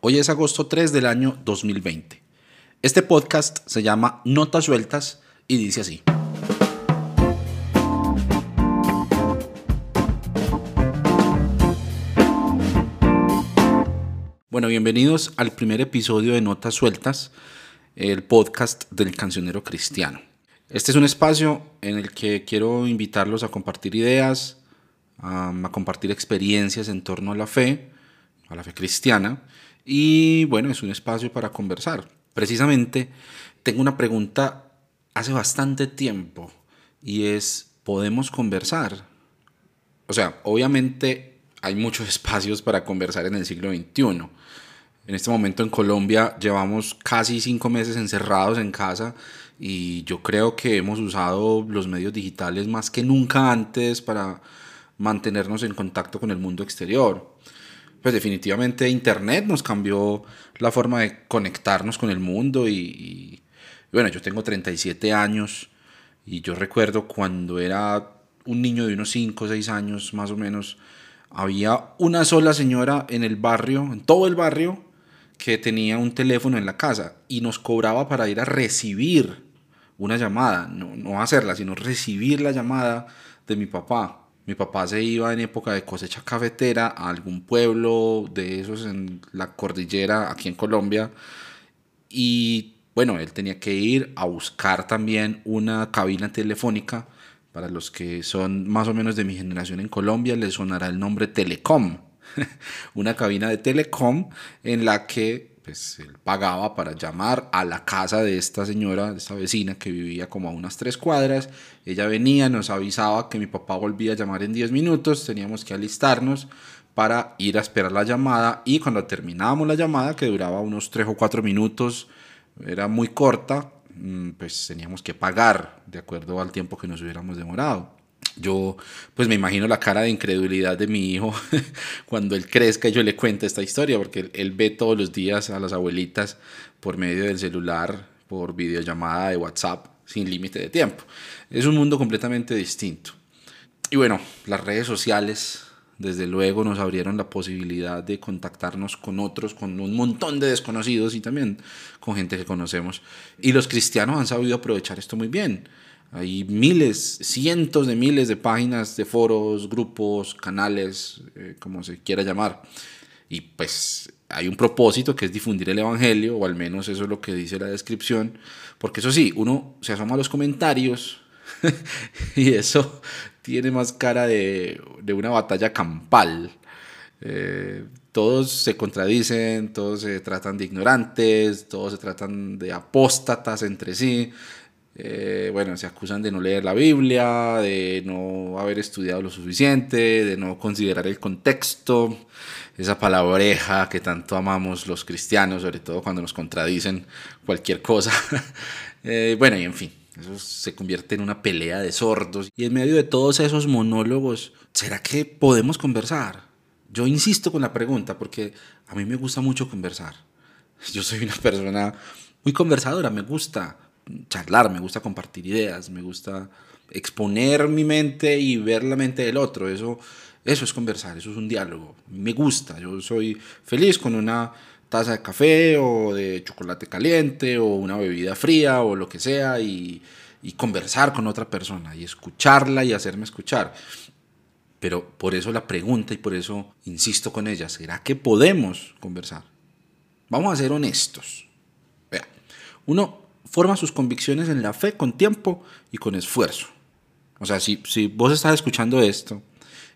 Hoy es agosto 3 del año 2020. Este podcast se llama Notas Sueltas y dice así. Bueno, bienvenidos al primer episodio de Notas Sueltas, el podcast del cancionero cristiano. Este es un espacio en el que quiero invitarlos a compartir ideas, a compartir experiencias en torno a la fe, a la fe cristiana, y bueno, es un espacio para conversar. Precisamente tengo una pregunta hace bastante tiempo y es, ¿podemos conversar? O sea, obviamente hay muchos espacios para conversar en el siglo XXI. En este momento en Colombia llevamos casi cinco meses encerrados en casa y yo creo que hemos usado los medios digitales más que nunca antes para mantenernos en contacto con el mundo exterior pues definitivamente Internet nos cambió la forma de conectarnos con el mundo y, bueno, yo tengo 37 años y yo recuerdo cuando era un niño de unos 5 o 6 años más o menos, había una sola señora en el barrio, en todo el barrio, que tenía un teléfono en la casa y nos cobraba para ir a recibir una llamada, no, no hacerla, sino recibir la llamada de mi papá. Mi papá se iba en época de cosecha cafetera a algún pueblo de esos en la cordillera aquí en Colombia y bueno, él tenía que ir a buscar también una cabina telefónica. Para los que son más o menos de mi generación en Colombia, les sonará el nombre Telecom. una cabina de Telecom en la que pues él pagaba para llamar a la casa de esta señora, de esta vecina que vivía como a unas tres cuadras. Ella venía, nos avisaba que mi papá volvía a llamar en 10 minutos, teníamos que alistarnos para ir a esperar la llamada y cuando terminábamos la llamada, que duraba unos 3 o 4 minutos, era muy corta, mm, pues teníamos que pagar de acuerdo al tiempo que nos hubiéramos demorado yo pues me imagino la cara de incredulidad de mi hijo cuando él crezca y yo le cuente esta historia, porque él, ve todos los días a las abuelitas por medio del celular, por videollamada de WhatsApp, sin límite de tiempo. Es un mundo completamente distinto. Y bueno, las redes sociales desde luego nos abrieron la posibilidad de contactarnos con otros, con un montón de desconocidos y también con gente que conocemos. Y los cristianos han sabido aprovechar esto muy bien. Hay miles, cientos de miles de páginas de foros, grupos, canales, eh, como se quiera llamar. Y pues hay un propósito que es difundir el Evangelio, o al menos eso es lo que dice la descripción. Porque eso sí, uno se asoma a los comentarios y eso tiene más cara de, de una batalla campal. Eh, todos se contradicen, todos se tratan de ignorantes, todos se tratan de apóstatas entre sí. Eh, bueno, se acusan de no leer la Biblia, de no haber estudiado lo suficiente, de no considerar el contexto, esa palabreja que tanto amamos los cristianos, sobre todo cuando nos contradicen cualquier cosa. Eh, bueno, y en fin, eso se convierte en una pelea de sordos. Y en medio de todos esos monólogos, ¿será que podemos conversar? Yo insisto con la pregunta porque a mí me gusta mucho conversar. Yo soy una persona muy conversadora, me gusta charlar, me gusta compartir ideas, me gusta exponer mi mente y ver la mente del otro. Eso, eso es conversar, eso es un diálogo. Me gusta, yo soy feliz con una taza de café o de chocolate caliente o una bebida fría o lo que sea y, y conversar con otra persona y escucharla y hacerme escuchar. Pero por eso la pregunta y por eso insisto con ella, ¿será que podemos conversar? Vamos a ser honestos. Vea, uno forma sus convicciones en la fe con tiempo y con esfuerzo. O sea, si, si vos estás escuchando esto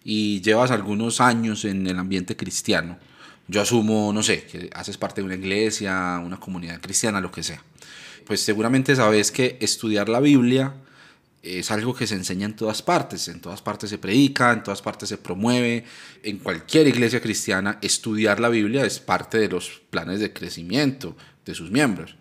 y llevas algunos años en el ambiente cristiano, yo asumo, no sé, que haces parte de una iglesia, una comunidad cristiana, lo que sea, pues seguramente sabes que estudiar la Biblia es algo que se enseña en todas partes, en todas partes se predica, en todas partes se promueve, en cualquier iglesia cristiana estudiar la Biblia es parte de los planes de crecimiento de sus miembros.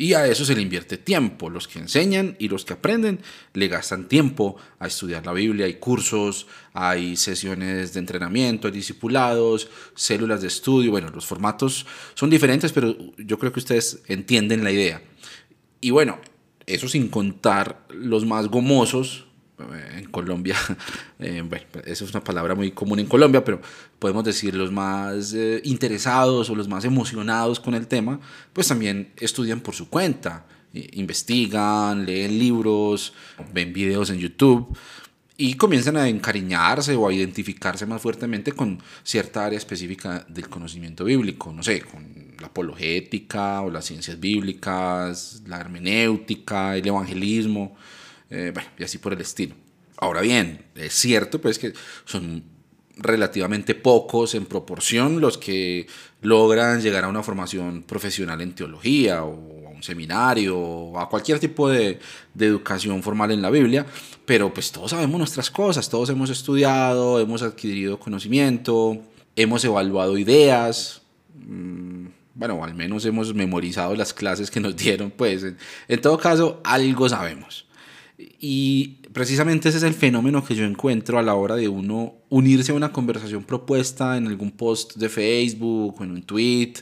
Y a eso se le invierte tiempo. Los que enseñan y los que aprenden le gastan tiempo a estudiar la Biblia. Hay cursos, hay sesiones de entrenamiento, hay discipulados, células de estudio. Bueno, los formatos son diferentes, pero yo creo que ustedes entienden la idea. Y bueno, eso sin contar los más gomosos en Colombia, eh, bueno, eso es una palabra muy común en Colombia, pero podemos decir los más eh, interesados o los más emocionados con el tema, pues también estudian por su cuenta, investigan, leen libros, ven videos en YouTube y comienzan a encariñarse o a identificarse más fuertemente con cierta área específica del conocimiento bíblico, no sé, con la apologética o las ciencias bíblicas, la hermenéutica, el evangelismo, eh, bueno, y así por el estilo. Ahora bien, es cierto pues que son relativamente pocos en proporción los que logran llegar a una formación profesional en teología o a un seminario o a cualquier tipo de, de, educación formal en la Biblia, pero pues todos sabemos nuestras cosas, todos hemos estudiado, hemos adquirido conocimiento, hemos evaluado ideas, mm, bueno, al menos hemos memorizado las clases que nos dieron, pues en, en todo caso algo sabemos. Y precisamente ese es el fenómeno que yo encuentro a la hora de uno unirse a una conversación propuesta en algún post de Facebook o en un tweet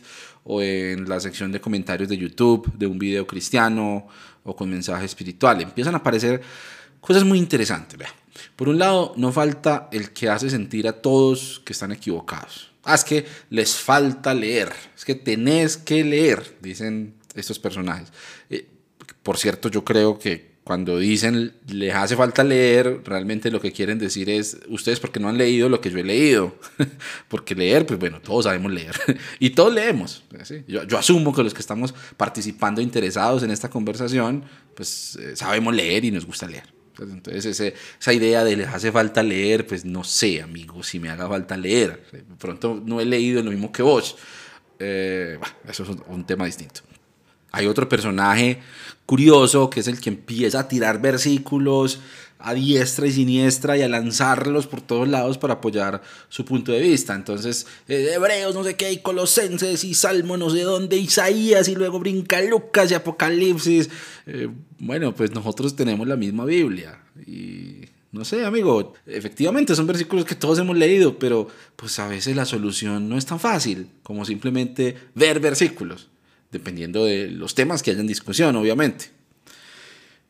o en la sección de comentarios de YouTube de un video cristiano o con mensaje espiritual. Empiezan a aparecer cosas muy interesantes. Vea. Por un lado, no falta el que hace sentir a todos que están equivocados. Ah, es que les falta leer, es que tenés que leer, dicen estos personajes. Eh, por cierto, yo creo que cuando dicen les hace falta leer, realmente lo que quieren decir es ustedes porque no han leído lo que yo he leído. porque leer, pues bueno, todos sabemos leer. y todos leemos. Yo, yo, asumo que los que estamos participando interesados en esta conversación, pues eh, sabemos leer y nos gusta leer. Pues, entonces ese, esa idea de les hace falta leer, pues no sé, amigo, si me haga falta leer. De pronto no he leído lo mismo que vos. Eh, bueno, eso es un, un tema distinto. Hay otro personaje curioso que es el que empieza a tirar versículos a diestra y siniestra y a lanzarlos por todos lados para apoyar su punto de vista. Entonces, eh, Hebreos, no sé qué, y Colosenses, y Salmo, no sé dónde, Isaías, y luego brinca Lucas y Apocalipsis. Eh, bueno, pues nosotros tenemos la misma Biblia. Y no sé, amigo, efectivamente son versículos que todos hemos leído, pero pues a veces la solución no es tan fácil como simplemente ver versículos dependiendo de los temas que haya en discusión, obviamente.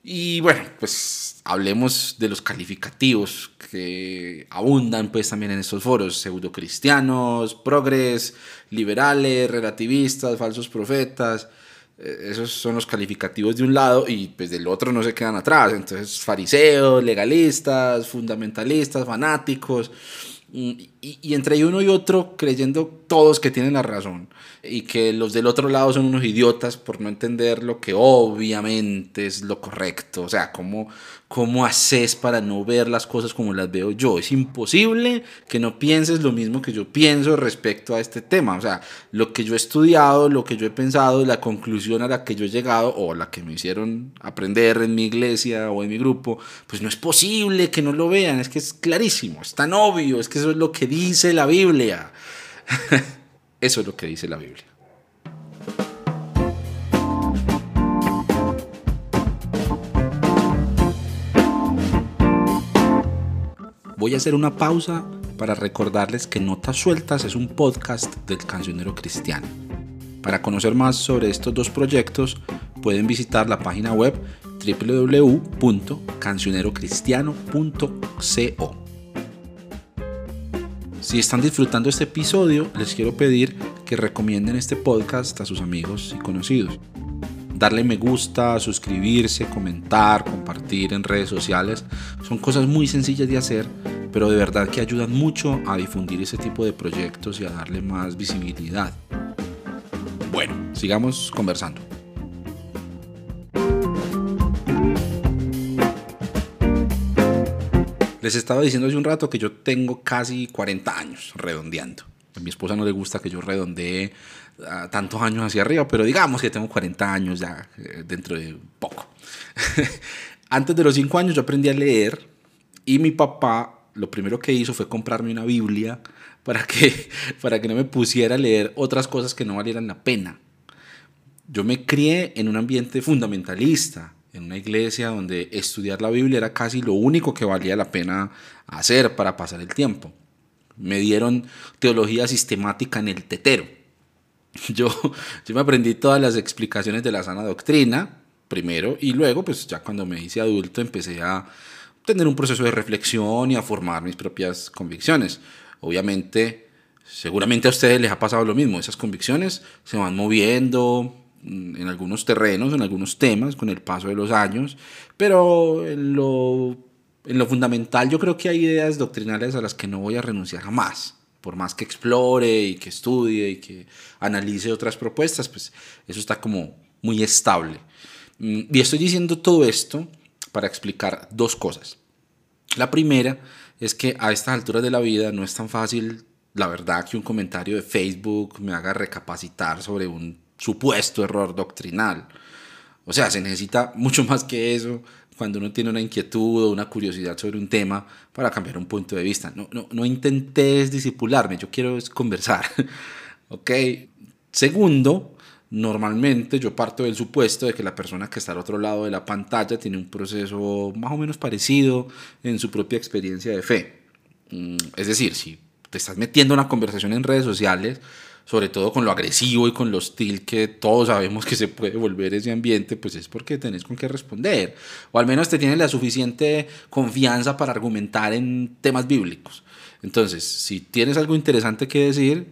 Y bueno, pues hablemos de los calificativos que abundan pues también en estos foros, pseudocristianos, progres, liberales, relativistas, falsos profetas, eh, esos son los calificativos de un lado y pues del otro no se quedan atrás, entonces fariseos, legalistas, fundamentalistas, fanáticos, y, y, entre uno y otro creyendo todos que tienen la razón y que los del otro lado son unos idiotas por no entender lo que obviamente es lo correcto. O sea, ¿cómo, cómo haces para no ver las cosas como las veo yo? Es imposible que no pienses lo mismo que yo pienso respecto a este tema. O sea, lo que yo he estudiado, lo que yo he pensado, la conclusión a la que yo he llegado o la que me hicieron aprender en mi iglesia o en mi grupo, pues no es posible que no lo vean. Es que es clarísimo, es tan obvio, es que eso es lo que dice la Biblia. Eso es lo que dice la Biblia. Voy a hacer una pausa para recordarles que Notas Sueltas es un podcast del cancionero cristiano. Para conocer más sobre estos dos proyectos pueden visitar la página web www.cancionerocristiano.co. Si están disfrutando este episodio, les quiero pedir que recomienden este podcast a sus amigos y conocidos. Darle me gusta, suscribirse, comentar, compartir en redes sociales son cosas muy sencillas de hacer, pero de verdad que ayudan mucho a difundir ese tipo de proyectos y a darle más visibilidad. Bueno, sigamos conversando. Les estaba diciendo hace un rato que yo tengo casi 40 años redondeando. A mi esposa no le gusta que yo redondee ah, tantos años hacia arriba, pero digamos que tengo 40 años ya eh, dentro de poco. Antes de los 5 años yo aprendí a leer y mi papá lo primero que hizo fue comprarme una Biblia para que, para que no me pusiera a leer otras cosas que no valieran la pena. Yo me crié en un ambiente fundamentalista en una iglesia donde estudiar la Biblia era casi lo único que valía la pena hacer para pasar el tiempo. Me dieron teología sistemática en el tetero. Yo, yo me aprendí todas las explicaciones de la sana doctrina, primero, y luego, pues ya cuando me hice adulto, empecé a tener un proceso de reflexión y a formar mis propias convicciones. Obviamente, seguramente a ustedes les ha pasado lo mismo, esas convicciones se van moviendo en algunos terrenos, en algunos temas con el paso de los años, pero en lo, en lo fundamental yo creo que hay ideas doctrinales a las que no voy a renunciar jamás por más que explore y que estudie y que analice otras propuestas, pues eso está como muy estable. Mm, y estoy diciendo todo esto para explicar dos cosas. La primera es que a estas alturas de la vida no es tan fácil, la verdad, que un comentario de Facebook me haga recapacitar sobre un supuesto error doctrinal. O sea, se necesita mucho más que eso cuando uno tiene una inquietud o una curiosidad sobre un tema para cambiar un punto de vista. No, no, no intentes disipularme, yo quiero conversar. ¿Ok? Segundo, normalmente yo parto del supuesto de que la persona que está al otro lado de la pantalla tiene un proceso más o menos parecido en su propia experiencia de fe. Mm, es decir, si te estás metiendo en una conversación en redes sociales, sobre todo con lo agresivo y con lo hostil que todos sabemos que se puede volver ese ambiente, pues es porque tenés con qué responder. O al menos te tienes la suficiente confianza para argumentar en temas bíblicos. Entonces, si tienes algo interesante que decir,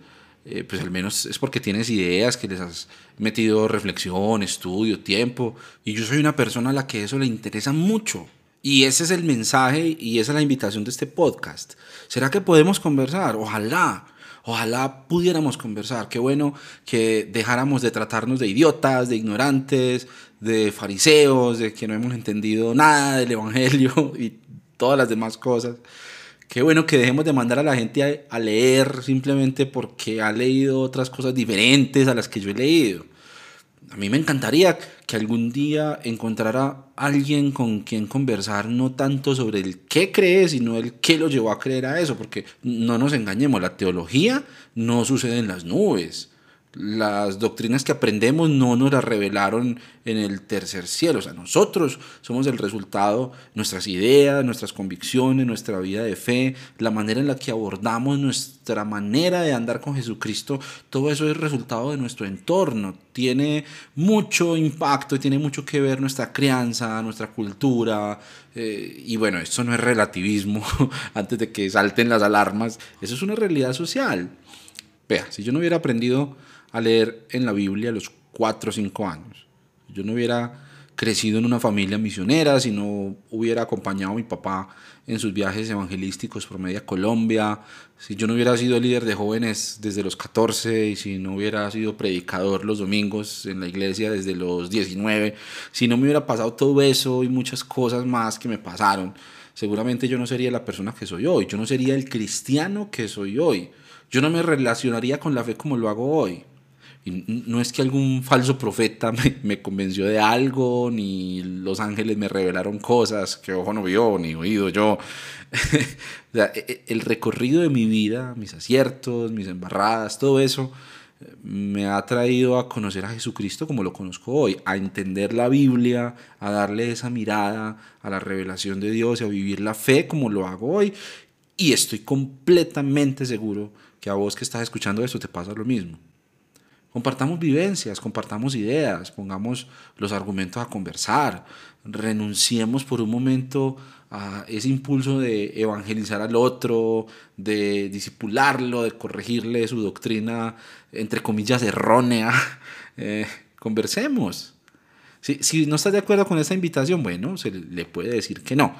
eh, pues al menos es porque tienes ideas, que les has metido reflexión, estudio, tiempo. Y yo soy una persona a la que eso le interesa mucho. Y ese es el mensaje y esa es la invitación de este podcast. ¿Será que podemos conversar? Ojalá. Ojalá pudiéramos conversar. Qué bueno que dejáramos de tratarnos de idiotas, de ignorantes, de fariseos, de que no hemos entendido nada del Evangelio y todas las demás cosas. Qué bueno que dejemos de mandar a la gente a, leer simplemente porque ha leído otras cosas diferentes a las que yo he leído. A mí me encantaría que algún día encontrara alguien con quien conversar no tanto sobre el qué cree, sino el qué lo llevó a creer a eso, porque no nos engañemos, la teología no sucede en las nubes las doctrinas que aprendemos no nos las revelaron en el tercer cielo. O sea, nosotros somos el resultado, nuestras ideas, nuestras convicciones, nuestra vida de fe, la manera en la que abordamos nuestra manera de andar con Jesucristo, todo eso es resultado de nuestro entorno. Tiene mucho impacto tiene mucho que ver nuestra crianza, nuestra cultura. Eh, y bueno, esto no es relativismo antes de que salten las alarmas, eso es una realidad social. Vea, si yo no hubiera aprendido a leer en la Biblia a los 4 o 5 años. Yo no hubiera crecido en una familia misionera, si no hubiera acompañado a mi papá en sus viajes evangelísticos por media Colombia, si yo no hubiera sido líder de jóvenes desde los 14 y si no hubiera sido predicador los domingos en la iglesia desde los 19, si no me hubiera pasado todo eso y muchas cosas más que me pasaron, seguramente yo no sería la persona que soy hoy, yo no sería el cristiano que soy hoy, yo no me relacionaría con la fe como lo hago hoy. No es que algún falso profeta me, convenció de algo, ni los ángeles me revelaron cosas que ojo no vio, ni oído yo. e, e, el recorrido de mi vida, mis aciertos, mis embarradas, todo eso, me ha traído a conocer a Jesucristo como lo conozco hoy, a entender la Biblia, a darle esa mirada a la revelación de Dios y a vivir la fe como lo hago hoy. Y estoy completamente seguro que a vos que estás escuchando esto te pasa lo mismo. Compartamos vivencias, compartamos ideas, pongamos los argumentos a conversar, renunciemos por un momento a ese impulso de evangelizar al otro, de disipularlo, de corregirle su doctrina, entre comillas, errónea. Eh, conversemos. Si, si no estás de acuerdo con esta invitación, bueno, se le puede decir que no.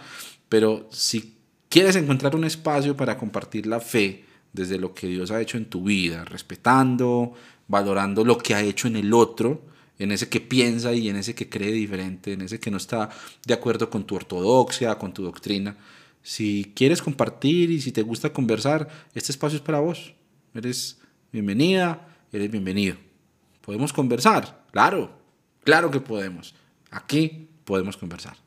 Pero si quieres encontrar un espacio para compartir la fe desde lo que Dios ha hecho en tu vida, respetando, valorando lo que ha hecho en el otro, en ese que piensa y en ese que cree diferente, en ese que no está de acuerdo con tu ortodoxia, con tu doctrina. Si quieres compartir y si te gusta conversar, este espacio es para vos. Eres bienvenida, eres bienvenido. ¿Podemos conversar? Claro, claro que podemos. Aquí podemos conversar.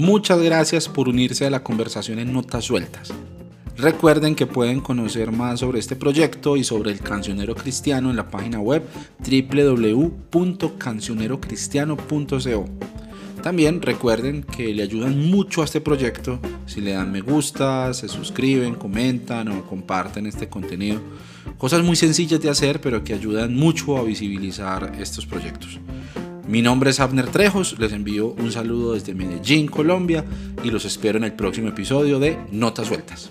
Muchas gracias por unirse a la conversación en Notas Sueltas. Recuerden que pueden conocer más sobre este proyecto y sobre el cancionero cristiano en la página web www.cancionerocristiano.co. También recuerden que le ayudan mucho a este proyecto si le dan me gusta, se suscriben, comentan o comparten este contenido Cosas muy sencillas de hacer, pero que ayudan mucho a visibilizar estos proyectos. Mi nombre es Abner Trejos, les envío un saludo desde Medellín, Colombia, y los espero en el próximo episodio de Notas Sueltas.